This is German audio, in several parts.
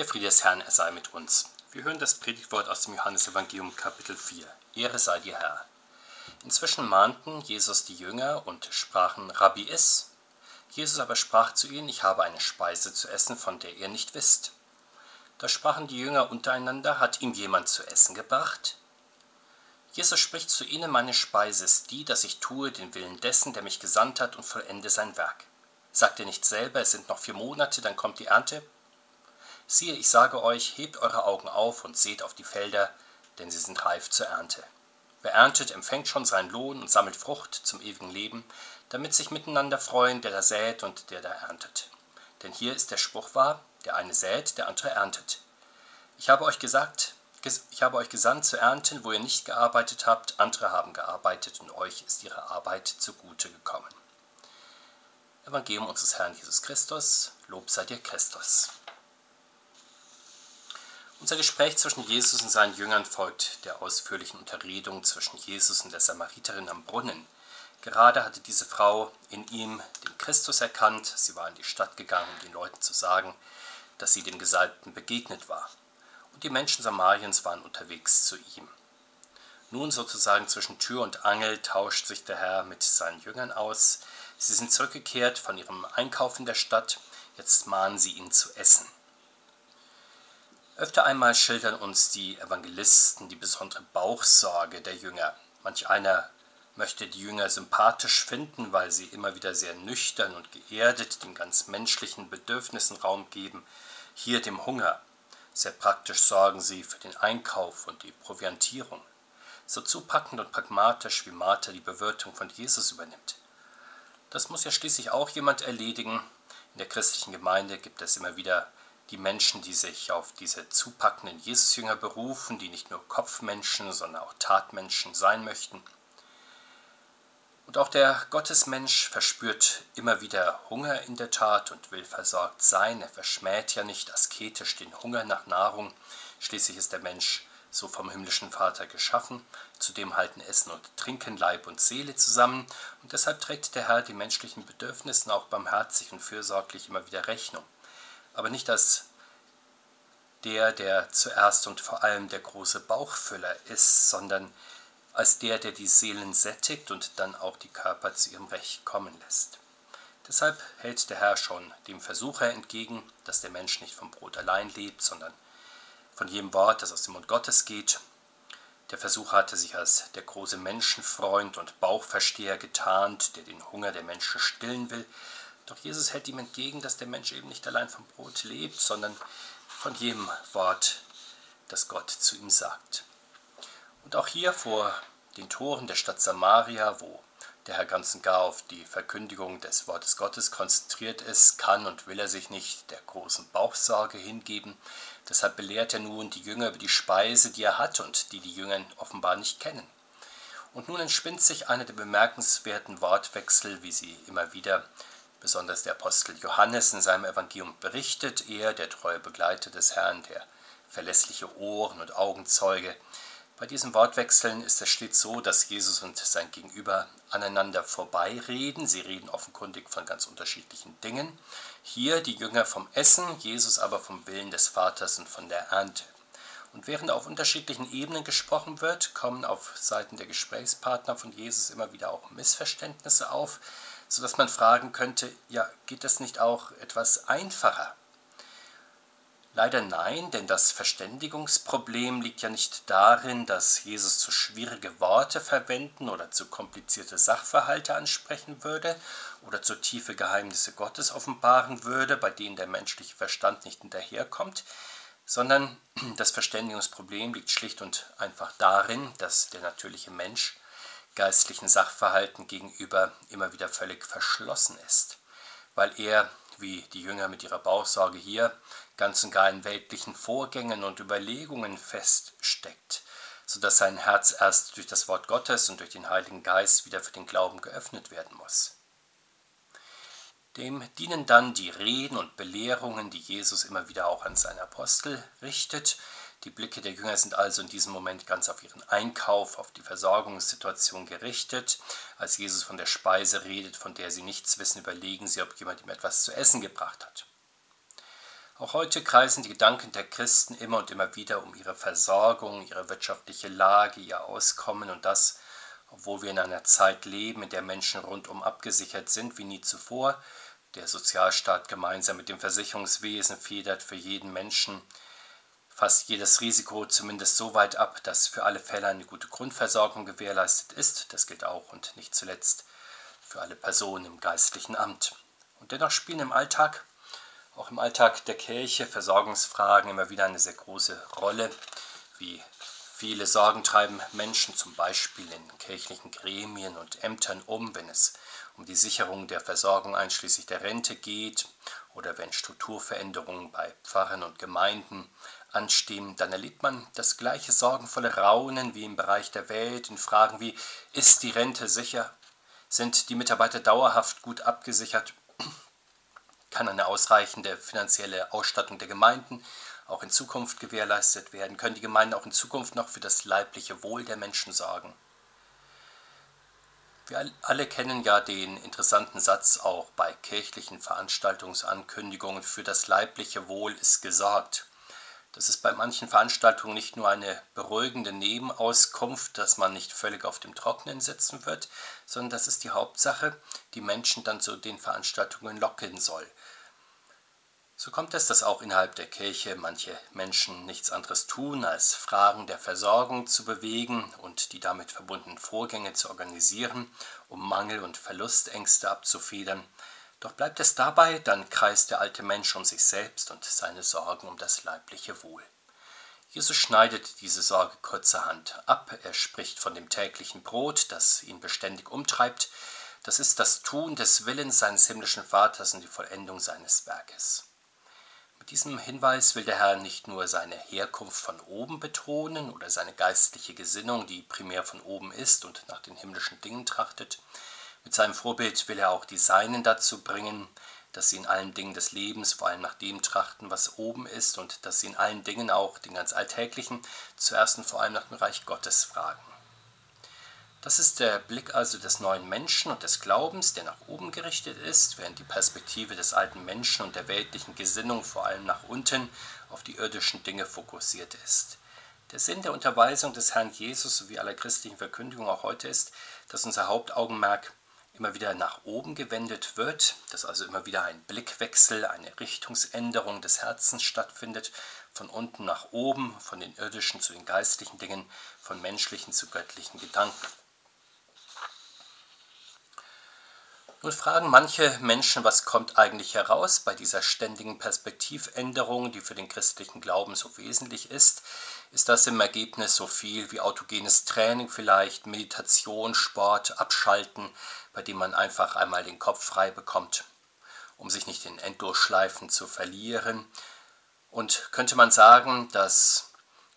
Der Friede des Herrn, er sei mit uns. Wir hören das Predigtwort aus dem Johannesevangelium Kapitel 4. Ehre sei dir, Herr. Inzwischen mahnten Jesus die Jünger und sprachen, Rabbi iss. Jesus aber sprach zu ihnen, ich habe eine Speise zu essen, von der ihr nicht wisst. Da sprachen die Jünger untereinander, hat ihm jemand zu essen gebracht? Jesus spricht zu ihnen, meine Speise ist die, dass ich tue den Willen dessen, der mich gesandt hat und vollende sein Werk. Sagt ihr nicht selber, es sind noch vier Monate, dann kommt die Ernte? Siehe, ich sage euch, hebt eure Augen auf und seht auf die Felder, denn sie sind reif zur Ernte. Wer erntet, empfängt schon seinen Lohn und sammelt Frucht zum ewigen Leben, damit sich miteinander freuen, der da sät und der da erntet. Denn hier ist der Spruch wahr, der eine sät, der andere erntet. Ich habe euch gesagt, ich habe euch gesandt zu ernten, wo ihr nicht gearbeitet habt, andere haben gearbeitet und euch ist ihre Arbeit zugute gekommen. Evangelium unseres Herrn Jesus Christus, Lob sei dir Christus. Unser Gespräch zwischen Jesus und seinen Jüngern folgt der ausführlichen Unterredung zwischen Jesus und der Samariterin am Brunnen. Gerade hatte diese Frau in ihm den Christus erkannt, sie war in die Stadt gegangen, um den Leuten zu sagen, dass sie dem Gesalbten begegnet war. Und die Menschen Samariens waren unterwegs zu ihm. Nun sozusagen zwischen Tür und Angel tauscht sich der Herr mit seinen Jüngern aus. Sie sind zurückgekehrt von ihrem Einkauf in der Stadt, jetzt mahnen sie ihn zu essen. Öfter einmal schildern uns die Evangelisten die besondere Bauchsorge der Jünger. Manch einer möchte die Jünger sympathisch finden, weil sie immer wieder sehr nüchtern und geerdet den ganz menschlichen Bedürfnissen Raum geben, hier dem Hunger. Sehr praktisch sorgen sie für den Einkauf und die Proviantierung. So zupackend und pragmatisch wie Martha die Bewirtung von Jesus übernimmt. Das muss ja schließlich auch jemand erledigen. In der christlichen Gemeinde gibt es immer wieder die Menschen, die sich auf diese zupackenden Jesusjünger berufen, die nicht nur Kopfmenschen, sondern auch Tatmenschen sein möchten. Und auch der Gottesmensch verspürt immer wieder Hunger in der Tat und will versorgt sein. Er verschmäht ja nicht asketisch den Hunger nach Nahrung. Schließlich ist der Mensch so vom himmlischen Vater geschaffen. Zudem halten Essen und Trinken Leib und Seele zusammen. Und deshalb trägt der Herr die menschlichen Bedürfnissen auch barmherzig und fürsorglich immer wieder Rechnung aber nicht als der, der zuerst und vor allem der große Bauchfüller ist, sondern als der, der die Seelen sättigt und dann auch die Körper zu ihrem Recht kommen lässt. Deshalb hält der Herr schon dem Versucher entgegen, dass der Mensch nicht vom Brot allein lebt, sondern von jedem Wort, das aus dem Mund Gottes geht. Der Versucher hatte sich als der große Menschenfreund und Bauchversteher getarnt, der den Hunger der Menschen stillen will, doch Jesus hält ihm entgegen, dass der Mensch eben nicht allein vom Brot lebt, sondern von jedem Wort, das Gott zu ihm sagt. Und auch hier vor den Toren der Stadt Samaria, wo der Herr ganz und gar auf die Verkündigung des Wortes Gottes konzentriert ist, kann und will er sich nicht der großen Bauchsorge hingeben. Deshalb belehrt er nun die Jünger über die Speise, die er hat und die die Jünger offenbar nicht kennen. Und nun entspinnt sich einer der bemerkenswerten Wortwechsel, wie sie immer wieder besonders der Apostel Johannes in seinem Evangelium berichtet, er, der treue Begleiter des Herrn, der verlässliche Ohren- und Augenzeuge. Bei diesen Wortwechseln ist es stets so, dass Jesus und sein Gegenüber aneinander vorbeireden. Sie reden offenkundig von ganz unterschiedlichen Dingen. Hier die Jünger vom Essen, Jesus aber vom Willen des Vaters und von der Ernte. Und während auf unterschiedlichen Ebenen gesprochen wird, kommen auf Seiten der Gesprächspartner von Jesus immer wieder auch Missverständnisse auf sodass man fragen könnte, ja, geht das nicht auch etwas einfacher? Leider nein, denn das Verständigungsproblem liegt ja nicht darin, dass Jesus zu schwierige Worte verwenden oder zu komplizierte Sachverhalte ansprechen würde oder zu tiefe Geheimnisse Gottes offenbaren würde, bei denen der menschliche Verstand nicht hinterherkommt, sondern das Verständigungsproblem liegt schlicht und einfach darin, dass der natürliche Mensch geistlichen Sachverhalten gegenüber immer wieder völlig verschlossen ist, weil er, wie die Jünger mit ihrer Bauchsorge hier, ganz und gar in weltlichen Vorgängen und Überlegungen feststeckt, so dass sein Herz erst durch das Wort Gottes und durch den Heiligen Geist wieder für den Glauben geöffnet werden muss. Dem dienen dann die Reden und Belehrungen, die Jesus immer wieder auch an seine Apostel richtet, die Blicke der Jünger sind also in diesem Moment ganz auf ihren Einkauf, auf die Versorgungssituation gerichtet. Als Jesus von der Speise redet, von der sie nichts wissen, überlegen sie, ob jemand ihm etwas zu essen gebracht hat. Auch heute kreisen die Gedanken der Christen immer und immer wieder um ihre Versorgung, ihre wirtschaftliche Lage, ihr Auskommen und das, obwohl wir in einer Zeit leben, in der Menschen rundum abgesichert sind wie nie zuvor, der Sozialstaat gemeinsam mit dem Versicherungswesen federt für jeden Menschen fast jedes Risiko zumindest so weit ab, dass für alle Fälle eine gute Grundversorgung gewährleistet ist. Das gilt auch und nicht zuletzt für alle Personen im geistlichen Amt. Und dennoch spielen im Alltag, auch im Alltag der Kirche, Versorgungsfragen immer wieder eine sehr große Rolle, wie viele Sorgen treiben Menschen zum Beispiel in kirchlichen Gremien und Ämtern um, wenn es um die Sicherung der Versorgung einschließlich der Rente geht oder wenn Strukturveränderungen bei Pfarrern und Gemeinden anstehen, dann erlebt man das gleiche sorgenvolle Raunen wie im Bereich der Welt in Fragen wie ist die Rente sicher? Sind die Mitarbeiter dauerhaft gut abgesichert? Kann eine ausreichende finanzielle Ausstattung der Gemeinden auch in Zukunft gewährleistet werden? Können die Gemeinden auch in Zukunft noch für das leibliche Wohl der Menschen sorgen? Wir alle kennen ja den interessanten Satz auch bei kirchlichen Veranstaltungsankündigungen, für das leibliche Wohl ist gesorgt. Das ist bei manchen Veranstaltungen nicht nur eine beruhigende Nebenauskunft, dass man nicht völlig auf dem Trockenen sitzen wird, sondern das ist die Hauptsache, die Menschen dann zu den Veranstaltungen locken soll. So kommt es, dass auch innerhalb der Kirche manche Menschen nichts anderes tun, als Fragen der Versorgung zu bewegen und die damit verbundenen Vorgänge zu organisieren, um Mangel- und Verlustängste abzufedern. Doch bleibt es dabei, dann kreist der alte Mensch um sich selbst und seine Sorgen um das leibliche Wohl. Jesus schneidet diese Sorge kurzerhand ab, er spricht von dem täglichen Brot, das ihn beständig umtreibt, das ist das Tun des Willens seines himmlischen Vaters und die Vollendung seines Werkes. Mit diesem Hinweis will der Herr nicht nur seine Herkunft von oben betonen oder seine geistliche Gesinnung, die primär von oben ist und nach den himmlischen Dingen trachtet, mit seinem Vorbild will er auch die Seinen dazu bringen, dass sie in allen Dingen des Lebens vor allem nach dem trachten, was oben ist und dass sie in allen Dingen auch, den ganz Alltäglichen, zuerst und vor allem nach dem Reich Gottes fragen. Das ist der Blick also des neuen Menschen und des Glaubens, der nach oben gerichtet ist, während die Perspektive des alten Menschen und der weltlichen Gesinnung vor allem nach unten auf die irdischen Dinge fokussiert ist. Der Sinn der Unterweisung des Herrn Jesus sowie aller christlichen Verkündigung auch heute ist, dass unser Hauptaugenmerk immer wieder nach oben gewendet wird, dass also immer wieder ein Blickwechsel, eine Richtungsänderung des Herzens stattfindet, von unten nach oben, von den irdischen zu den geistlichen Dingen, von menschlichen zu göttlichen Gedanken. Nun fragen manche Menschen, was kommt eigentlich heraus bei dieser ständigen Perspektivänderung, die für den christlichen Glauben so wesentlich ist. Ist das im Ergebnis so viel wie autogenes Training vielleicht, Meditation, Sport, Abschalten, bei dem man einfach einmal den Kopf frei bekommt, um sich nicht in Endlosschleifen zu verlieren? Und könnte man sagen, dass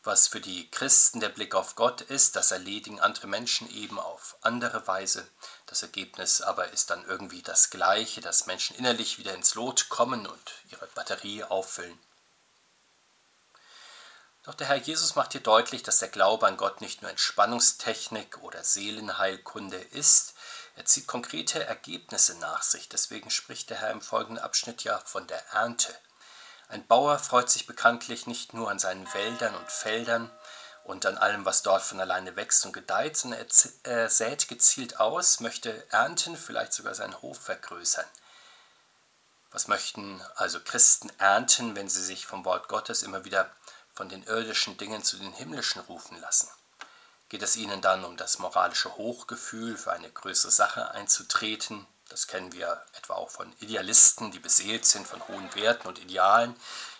was für die Christen der Blick auf Gott ist, das erledigen andere Menschen eben auf andere Weise. Das Ergebnis aber ist dann irgendwie das gleiche, dass Menschen innerlich wieder ins Lot kommen und ihre Batterie auffüllen. Doch der Herr Jesus macht hier deutlich, dass der Glaube an Gott nicht nur Entspannungstechnik oder Seelenheilkunde ist, er zieht konkrete Ergebnisse nach sich. Deswegen spricht der Herr im folgenden Abschnitt ja von der Ernte. Ein Bauer freut sich bekanntlich nicht nur an seinen Wäldern und Feldern und an allem, was dort von alleine wächst und gedeiht, sondern er sät gezielt aus, möchte ernten, vielleicht sogar seinen Hof vergrößern. Was möchten also Christen ernten, wenn sie sich vom Wort Gottes immer wieder von den irdischen Dingen zu den himmlischen rufen lassen? Geht es ihnen dann um das moralische Hochgefühl, für eine größere Sache einzutreten, das kennen wir etwa auch von Idealisten, die beseelt sind von hohen Werten und Idealen.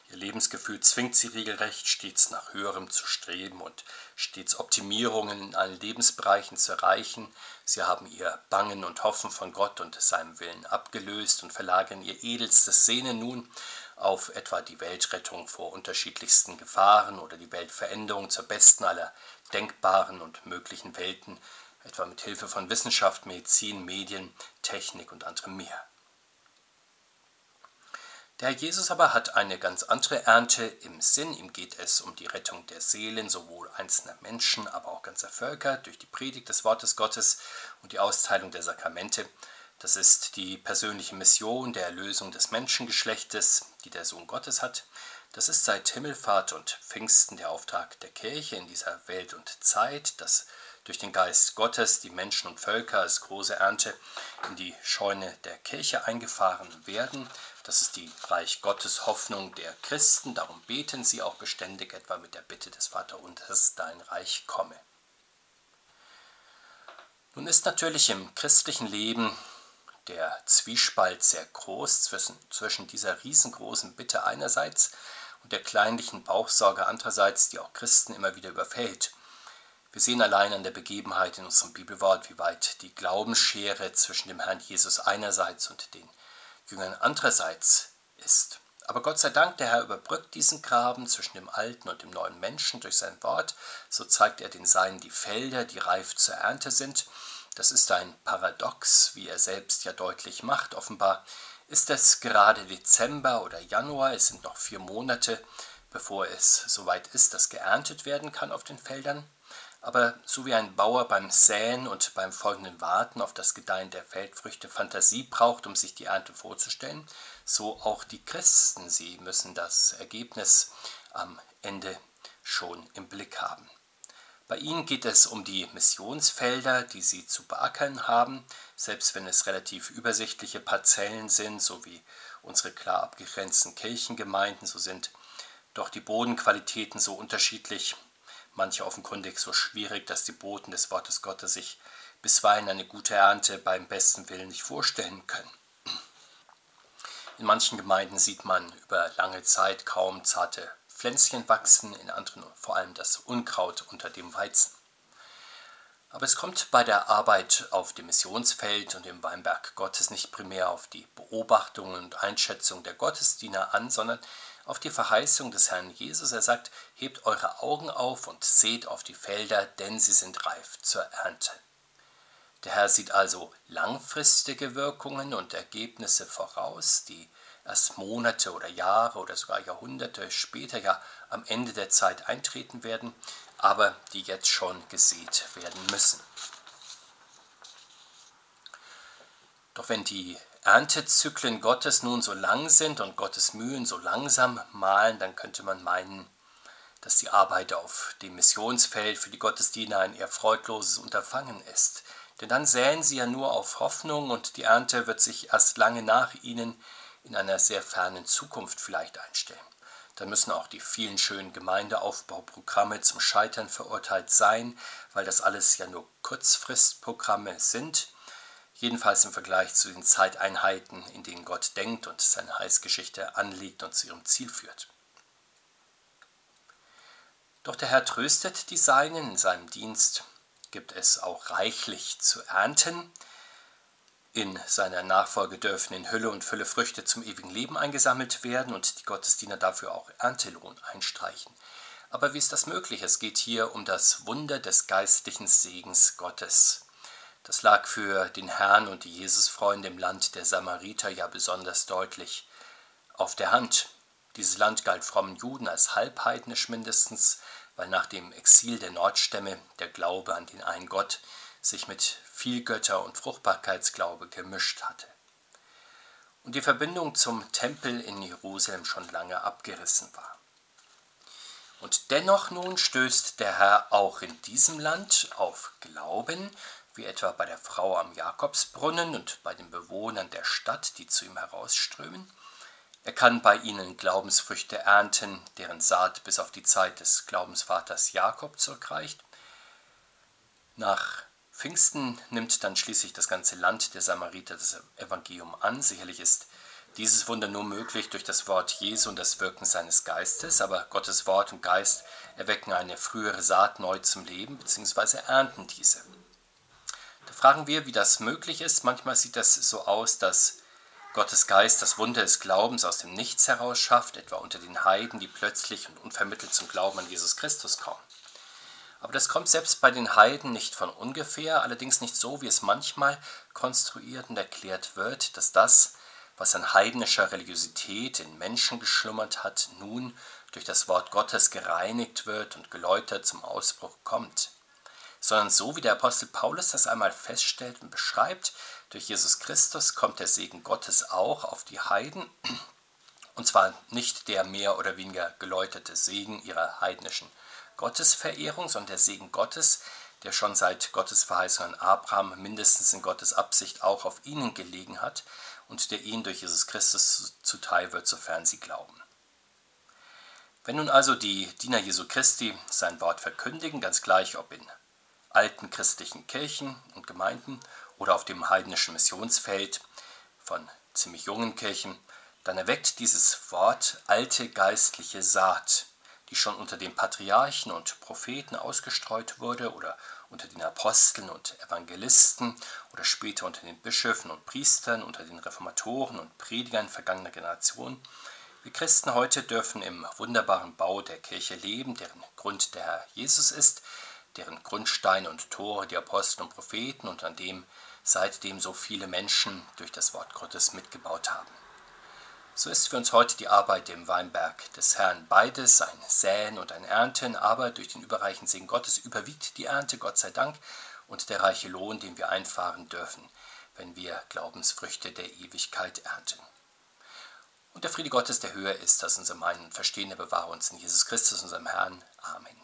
Ihr Lebensgefühl zwingt sie regelrecht, stets nach höherem zu streben und stets Optimierungen in allen Lebensbereichen zu erreichen. Sie haben ihr Bangen und Hoffen von Gott und seinem Willen abgelöst und verlagern ihr edelstes Sehnen nun auf etwa die Weltrettung vor unterschiedlichsten Gefahren oder die Weltveränderung zur besten aller denkbaren und möglichen Welten etwa mit Hilfe von Wissenschaft, Medizin, Medien, Technik und anderem mehr. Der Herr Jesus aber hat eine ganz andere Ernte im Sinn. Ihm geht es um die Rettung der Seelen, sowohl einzelner Menschen, aber auch ganzer Völker durch die Predigt des Wortes Gottes und die Austeilung der Sakramente. Das ist die persönliche Mission der Erlösung des Menschengeschlechtes, die der Sohn Gottes hat. Das ist seit Himmelfahrt und Pfingsten der Auftrag der Kirche in dieser Welt und Zeit, dass durch den Geist Gottes die Menschen und Völker als große Ernte in die Scheune der Kirche eingefahren werden. Das ist die Reich Gottes Hoffnung der Christen. Darum beten sie auch beständig etwa mit der Bitte des Vaterunters, dein Reich komme. Nun ist natürlich im christlichen Leben der Zwiespalt sehr groß zwischen, zwischen dieser riesengroßen Bitte einerseits und der kleinlichen Bauchsorge andererseits, die auch Christen immer wieder überfällt. Wir sehen allein an der Begebenheit in unserem Bibelwort, wie weit die Glaubensschere zwischen dem Herrn Jesus einerseits und den Jüngern andererseits ist. Aber Gott sei Dank, der Herr überbrückt diesen Graben zwischen dem alten und dem neuen Menschen durch sein Wort. So zeigt er den Seinen die Felder, die reif zur Ernte sind. Das ist ein Paradox, wie er selbst ja deutlich macht. Offenbar ist es gerade Dezember oder Januar, es sind noch vier Monate, bevor es soweit ist, dass geerntet werden kann auf den Feldern. Aber so wie ein Bauer beim Säen und beim folgenden Warten auf das Gedeihen der Feldfrüchte Fantasie braucht, um sich die Ernte vorzustellen, so auch die Christen, sie müssen das Ergebnis am Ende schon im Blick haben. Bei ihnen geht es um die Missionsfelder, die sie zu beackern haben, selbst wenn es relativ übersichtliche Parzellen sind, so wie unsere klar abgegrenzten Kirchengemeinden, so sind doch die Bodenqualitäten so unterschiedlich, manche offenkundig so schwierig, dass die Boten des Wortes Gottes sich bisweilen eine gute Ernte beim besten Willen nicht vorstellen können. In manchen Gemeinden sieht man über lange Zeit kaum zarte Pflänzchen wachsen, in anderen vor allem das Unkraut unter dem Weizen. Aber es kommt bei der Arbeit auf dem Missionsfeld und im Weinberg Gottes nicht primär auf die Beobachtung und Einschätzung der Gottesdiener an, sondern auf die Verheißung des Herrn Jesus. Er sagt, hebt eure Augen auf und seht auf die Felder, denn sie sind reif zur Ernte. Der Herr sieht also langfristige Wirkungen und Ergebnisse voraus, die erst Monate oder Jahre oder sogar Jahrhunderte später ja am Ende der Zeit eintreten werden, aber die jetzt schon gesät werden müssen. Doch wenn die Erntezyklen Gottes nun so lang sind und Gottes Mühen so langsam malen, dann könnte man meinen, dass die Arbeit auf dem Missionsfeld für die Gottesdiener ein eher freudloses Unterfangen ist. Denn dann säen sie ja nur auf Hoffnung und die Ernte wird sich erst lange nach ihnen in einer sehr fernen Zukunft vielleicht einstellen. Dann müssen auch die vielen schönen Gemeindeaufbauprogramme zum Scheitern verurteilt sein, weil das alles ja nur Kurzfristprogramme sind. Jedenfalls im Vergleich zu den Zeiteinheiten, in denen Gott denkt und seine Heilsgeschichte anlegt und zu ihrem Ziel führt. Doch der Herr tröstet die Seinen in seinem Dienst, gibt es auch reichlich zu ernten, in seiner Nachfolge dürfen in Hülle und Fülle Früchte zum ewigen Leben eingesammelt werden und die Gottesdiener dafür auch Erntelohn einstreichen. Aber wie ist das möglich? Es geht hier um das Wunder des geistlichen Segens Gottes. Das lag für den Herrn und die Jesusfreunde im Land der Samariter ja besonders deutlich auf der Hand. Dieses Land galt frommen Juden als halbheidnisch mindestens, weil nach dem Exil der Nordstämme der Glaube an den einen Gott sich mit Vielgötter- und Fruchtbarkeitsglaube gemischt hatte und die Verbindung zum Tempel in Jerusalem schon lange abgerissen war. Und dennoch nun stößt der Herr auch in diesem Land auf Glauben, wie etwa bei der Frau am Jakobsbrunnen und bei den Bewohnern der Stadt, die zu ihm herausströmen. Er kann bei ihnen Glaubensfrüchte ernten, deren Saat bis auf die Zeit des Glaubensvaters Jakob zurückreicht. Nach Pfingsten nimmt dann schließlich das ganze Land der Samariter das Evangelium an. Sicherlich ist dieses Wunder nur möglich durch das Wort Jesu und das Wirken seines Geistes, aber Gottes Wort und Geist erwecken eine frühere Saat neu zum Leben bzw. ernten diese. Da fragen wir, wie das möglich ist. Manchmal sieht das so aus, dass Gottes Geist das Wunder des Glaubens aus dem Nichts heraus schafft, etwa unter den Heiden, die plötzlich und unvermittelt zum Glauben an Jesus Christus kommen. Aber das kommt selbst bei den Heiden nicht von ungefähr, allerdings nicht so, wie es manchmal konstruiert und erklärt wird, dass das, was an heidnischer Religiosität in Menschen geschlummert hat, nun durch das Wort Gottes gereinigt wird und geläutert zum Ausbruch kommt. Sondern so wie der Apostel Paulus das einmal feststellt und beschreibt, Durch Jesus Christus kommt der Segen Gottes auch auf die Heiden, und zwar nicht der mehr oder weniger geläuterte Segen ihrer heidnischen Gottesverehrung, sondern der Segen Gottes, der schon seit Gottes Verheißung an Abraham mindestens in Gottes Absicht auch auf ihnen gelegen hat und der ihnen durch Jesus Christus zuteil wird, sofern sie glauben. Wenn nun also die Diener Jesu Christi sein Wort verkündigen, ganz gleich ob in alten christlichen Kirchen und Gemeinden oder auf dem heidnischen Missionsfeld von ziemlich jungen Kirchen, dann erweckt dieses Wort alte geistliche Saat, die schon unter den Patriarchen und Propheten ausgestreut wurde oder unter den Aposteln und Evangelisten oder später unter den Bischöfen und Priestern, unter den Reformatoren und Predigern vergangener Generationen. Wir Christen heute dürfen im wunderbaren Bau der Kirche leben, deren Grund der Herr Jesus ist, deren Grundsteine und Tore die Apostel und Propheten und an dem seitdem so viele Menschen durch das Wort Gottes mitgebaut haben. So ist für uns heute die Arbeit im Weinberg des Herrn beides, ein Säen und ein Ernten, aber durch den überreichen Segen Gottes überwiegt die Ernte, Gott sei Dank, und der reiche Lohn, den wir einfahren dürfen, wenn wir Glaubensfrüchte der Ewigkeit ernten. Und der Friede Gottes, der höher ist als unser Meinen und Verstehen, der bewahre uns in Jesus Christus, unserem Herrn. Amen.